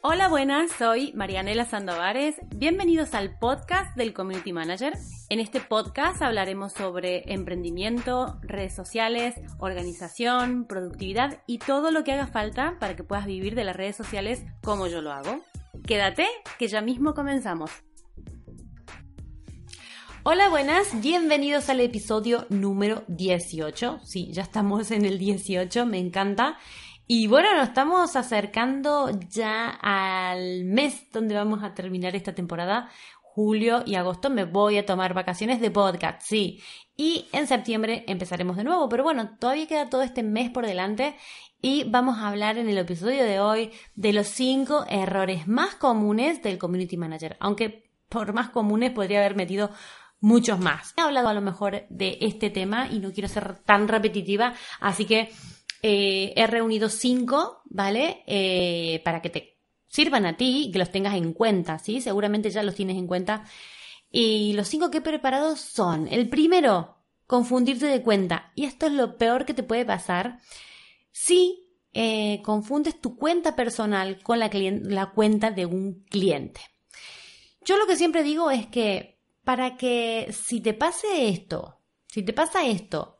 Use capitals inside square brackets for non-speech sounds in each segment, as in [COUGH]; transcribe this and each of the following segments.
Hola, buenas, soy Marianela Sandovares. Bienvenidos al podcast del Community Manager. En este podcast hablaremos sobre emprendimiento, redes sociales, organización, productividad y todo lo que haga falta para que puedas vivir de las redes sociales como yo lo hago. Quédate, que ya mismo comenzamos. Hola, buenas, bienvenidos al episodio número 18. Sí, ya estamos en el 18, me encanta. Y bueno, nos estamos acercando ya al mes donde vamos a terminar esta temporada. Julio y agosto me voy a tomar vacaciones de podcast, sí. Y en septiembre empezaremos de nuevo. Pero bueno, todavía queda todo este mes por delante y vamos a hablar en el episodio de hoy de los cinco errores más comunes del Community Manager. Aunque por más comunes podría haber metido muchos más. He hablado a lo mejor de este tema y no quiero ser tan repetitiva, así que eh, he reunido cinco, ¿vale? Eh, para que te sirvan a ti y que los tengas en cuenta, ¿sí? Seguramente ya los tienes en cuenta. Y los cinco que he preparado son, el primero, confundirte de cuenta. Y esto es lo peor que te puede pasar si eh, confundes tu cuenta personal con la, la cuenta de un cliente. Yo lo que siempre digo es que para que si te pase esto, si te pasa esto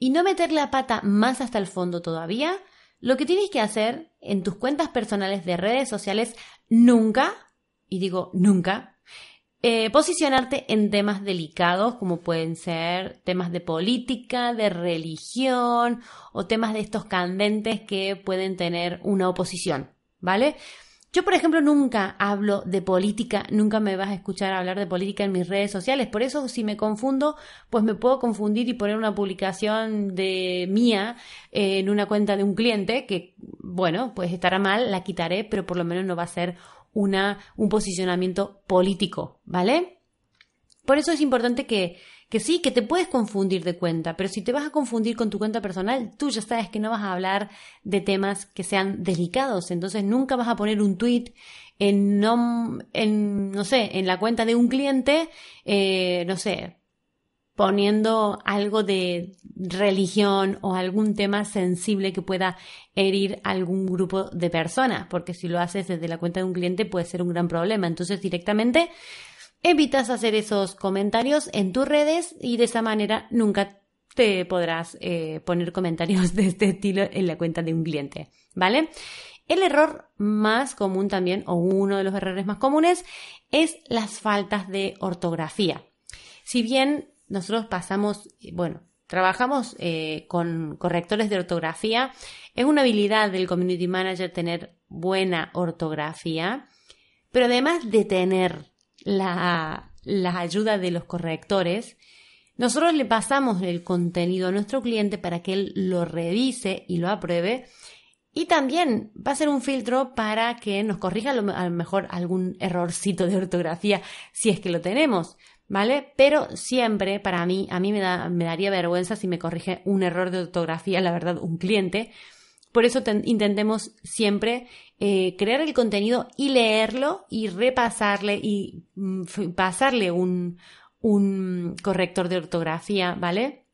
y no meter la pata más hasta el fondo todavía, lo que tienes que hacer en tus cuentas personales de redes sociales nunca, y digo nunca, eh, posicionarte en temas delicados como pueden ser temas de política, de religión o temas de estos candentes que pueden tener una oposición, ¿vale? Yo, por ejemplo, nunca hablo de política, nunca me vas a escuchar hablar de política en mis redes sociales. Por eso, si me confundo, pues me puedo confundir y poner una publicación de mía en una cuenta de un cliente que, bueno, pues estará mal, la quitaré, pero por lo menos no va a ser una, un posicionamiento político, ¿vale? Por eso es importante que, que sí, que te puedes confundir de cuenta, pero si te vas a confundir con tu cuenta personal, tú ya sabes que no vas a hablar de temas que sean delicados, entonces nunca vas a poner un tweet en, no, en no sé, en la cuenta de un cliente, eh, no sé, poniendo algo de religión o algún tema sensible que pueda herir algún grupo de personas, porque si lo haces desde la cuenta de un cliente puede ser un gran problema. Entonces directamente evitas hacer esos comentarios en tus redes y de esa manera nunca te podrás eh, poner comentarios [LAUGHS] de este estilo en la cuenta de un cliente, ¿vale? El error más común también, o uno de los errores más comunes, es las faltas de ortografía. Si bien nosotros pasamos, bueno, trabajamos eh, con correctores de ortografía, es una habilidad del community manager tener buena ortografía, pero además de tener la, ayuda de los correctores, nosotros le pasamos el contenido a nuestro cliente para que él lo revise y lo apruebe. Y también va a ser un filtro para que nos corrija a lo, mejor algún errorcito de ortografía si es que lo tenemos, ¿vale? Pero siempre para mí, a mí me, da, me daría vergüenza si me corrige un error de ortografía, la verdad, un cliente. Por eso intentemos siempre eh, crear el contenido y leerlo y repasarle y mm, pasarle un, un corrector de ortografía, ¿vale?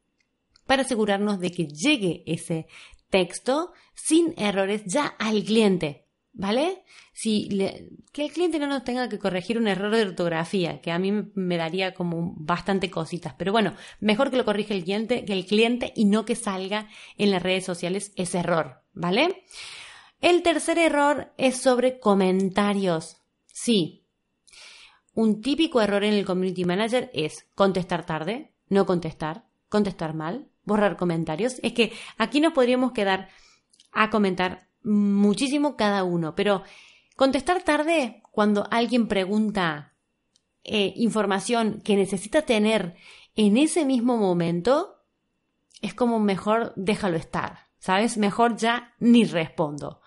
Para asegurarnos de que llegue ese texto sin errores ya al cliente. ¿Vale? Si que el cliente no nos tenga que corregir un error de ortografía, que a mí me daría como bastante cositas. Pero bueno, mejor que lo corrija el cliente, que el cliente y no que salga en las redes sociales ese error. ¿Vale? El tercer error es sobre comentarios. Sí. Un típico error en el Community Manager es contestar tarde, no contestar, contestar mal, borrar comentarios. Es que aquí nos podríamos quedar a comentar muchísimo cada uno, pero contestar tarde cuando alguien pregunta eh, información que necesita tener en ese mismo momento, es como mejor déjalo estar, ¿sabes? Mejor ya ni respondo.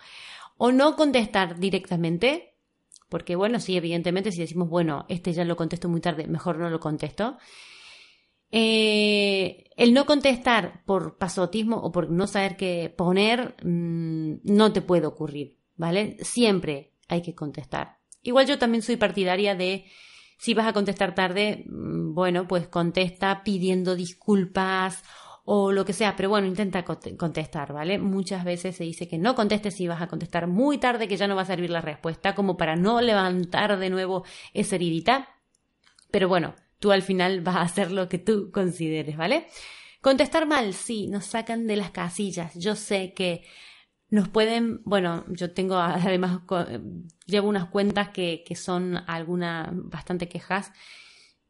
O no contestar directamente, porque bueno, sí, evidentemente si decimos, bueno, este ya lo contesto muy tarde, mejor no lo contesto. Eh, el no contestar por pasotismo o por no saber qué poner mm, no te puede ocurrir, ¿vale? Siempre hay que contestar. Igual yo también soy partidaria de si vas a contestar tarde, mm, bueno, pues contesta pidiendo disculpas o lo que sea, pero bueno, intenta contestar, ¿vale? Muchas veces se dice que no contestes si vas a contestar muy tarde, que ya no va a servir la respuesta, como para no levantar de nuevo esa heridita. Pero bueno, tú al final vas a hacer lo que tú consideres, ¿vale? Contestar mal, sí, nos sacan de las casillas. Yo sé que nos pueden, bueno, yo tengo [LAUGHS] además, llevo unas cuentas que, que son algunas bastante quejas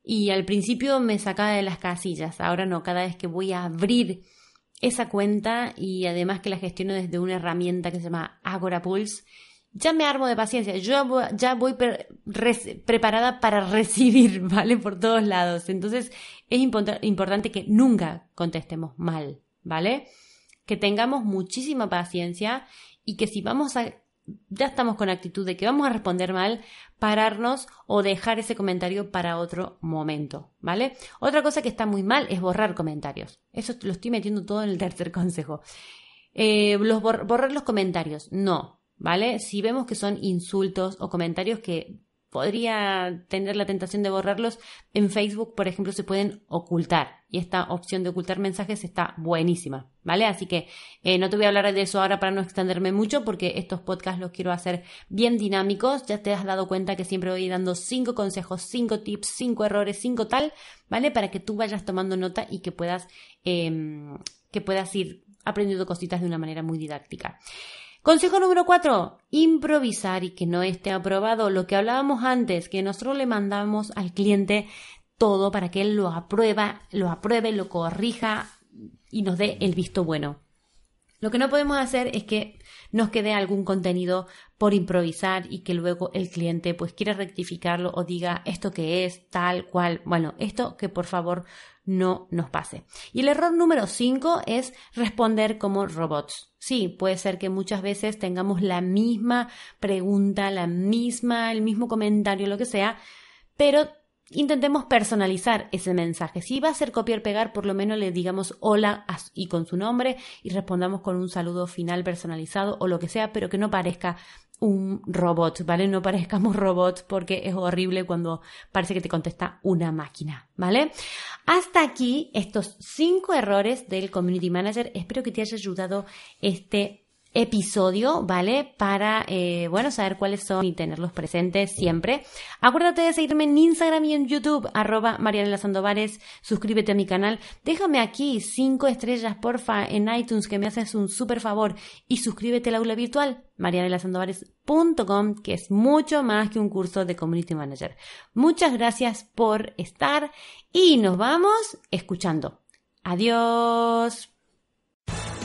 y al principio me sacaba de las casillas, ahora no, cada vez que voy a abrir esa cuenta y además que la gestiono desde una herramienta que se llama Agora Pulse, ya me armo de paciencia, yo ya voy preparada para recibir, [LAUGHS] ¿vale? Por todos lados. Entonces es importante que nunca contestemos mal, ¿vale? que tengamos muchísima paciencia y que si vamos a ya estamos con actitud de que vamos a responder mal, pararnos o dejar ese comentario para otro momento, ¿vale? Otra cosa que está muy mal es borrar comentarios. Eso lo estoy metiendo todo en el tercer [LAUGHS] consejo. Eh, los borrar los comentarios, no, ¿vale? Si vemos que son insultos o comentarios que podría tener la tentación de borrarlos. En Facebook, por ejemplo, se pueden ocultar y esta opción de ocultar mensajes está buenísima, ¿vale? Así que eh, no te voy a hablar de eso ahora para no extenderme mucho porque estos podcasts los quiero hacer bien dinámicos. Ya te has dado cuenta que siempre voy dando cinco consejos, cinco tips, cinco errores, cinco tal, ¿vale? Para que tú vayas tomando nota y que puedas, em, que puedas ir aprendiendo cositas de una manera muy didáctica. Consejo número cuatro, improvisar y que no esté aprobado. Lo que hablábamos antes, que nosotros le mandamos al cliente todo para que él lo aprueba, lo apruebe, lo corrija y nos dé el visto bueno. Lo que no podemos hacer es que nos quede algún contenido por improvisar y que luego el cliente pues quiera rectificarlo o diga esto que es tal cual. Bueno, esto que por favor no nos pase. Y el error número 5 es responder como robots. Sí, puede ser que muchas veces tengamos la misma pregunta, la misma, el mismo comentario, lo que sea, pero intentemos personalizar ese mensaje. Si va a ser copiar pegar, por lo menos le digamos hola y con su nombre y respondamos con un saludo final personalizado o lo que sea, pero que no parezca un robot, ¿vale? No parezcamos [LAUGHS] robots porque es horrible cuando parece que te contesta una máquina, ¿vale? Hasta aquí estos cinco errores del Community Manager. Espero que te haya ayudado este episodio, ¿vale? Para, eh, bueno, saber cuáles son y tenerlos presentes siempre. Acuérdate de seguirme en Instagram y en YouTube, arroba Marianela Sandovares, suscríbete a mi canal, déjame aquí cinco estrellas, porfa, en iTunes, que me haces un súper favor, y suscríbete al aula virtual, marianelasandovares.com, que es mucho más que un curso de Community Manager. Muchas gracias por estar y nos vamos escuchando. Adiós.